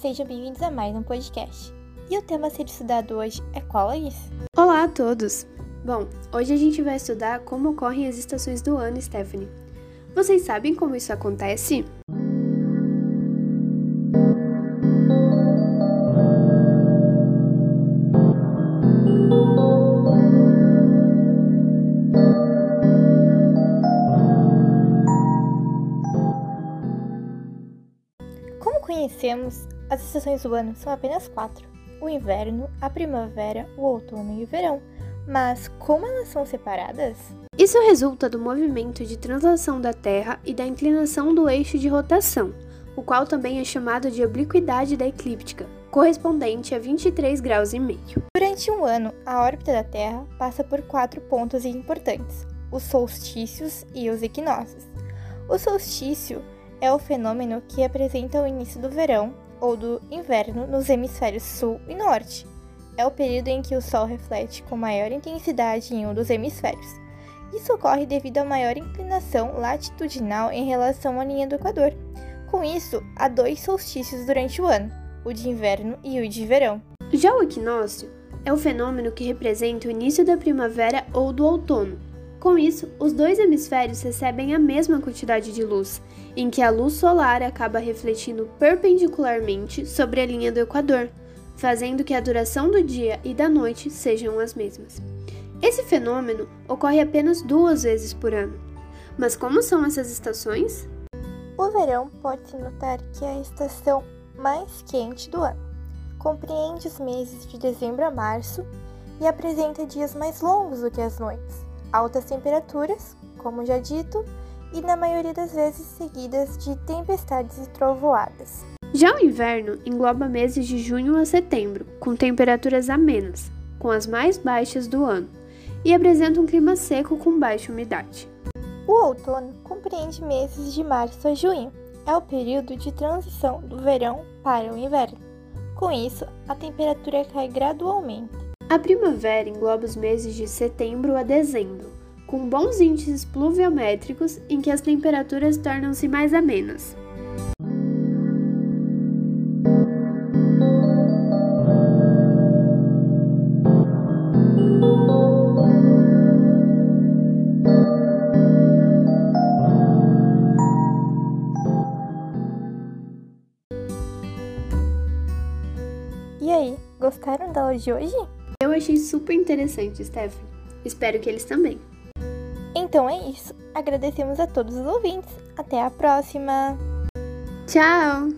sejam bem-vindos a mais um podcast. E o tema a ser estudado hoje é qual, Laís? Olá a todos! Bom, hoje a gente vai estudar como ocorrem as estações do ano, Stephanie. Vocês sabem como isso acontece? Como conhecemos, as estações do ano são apenas quatro: o inverno, a primavera, o outono e o verão. Mas como elas são separadas? Isso resulta do movimento de translação da Terra e da inclinação do eixo de rotação, o qual também é chamado de obliquidade da eclíptica, correspondente a 23 graus e meio. Durante um ano, a órbita da Terra passa por quatro pontos importantes: os solstícios e os equinócios. O solstício é o fenômeno que apresenta o início do verão ou do inverno nos hemisférios sul e norte. É o período em que o Sol reflete com maior intensidade em um dos hemisférios. Isso ocorre devido à maior inclinação latitudinal em relação à linha do Equador. Com isso, há dois solstícios durante o ano, o de inverno e o de verão. Já o equinócio é o fenômeno que representa o início da primavera ou do outono. Com isso, os dois hemisférios recebem a mesma quantidade de luz, em que a luz solar acaba refletindo perpendicularmente sobre a linha do Equador, fazendo que a duração do dia e da noite sejam as mesmas. Esse fenômeno ocorre apenas duas vezes por ano. Mas como são essas estações? O verão pode-se notar que é a estação mais quente do ano. Compreende os meses de dezembro a março e apresenta dias mais longos do que as noites, altas temperaturas, como já dito, e na maioria das vezes seguidas de tempestades e trovoadas. Já o inverno engloba meses de junho a setembro, com temperaturas amenas, com as mais baixas do ano, e apresenta um clima seco com baixa umidade. O outono compreende meses de março a junho. É o período de transição do verão para o inverno. Com isso, a temperatura cai gradualmente. A primavera engloba os meses de setembro a dezembro, com bons índices pluviométricos em que as temperaturas tornam-se mais amenas. E aí, gostaram da aula de hoje? Eu achei super interessante, Stephanie. Espero que eles também. Então é isso. Agradecemos a todos os ouvintes. Até a próxima! Tchau!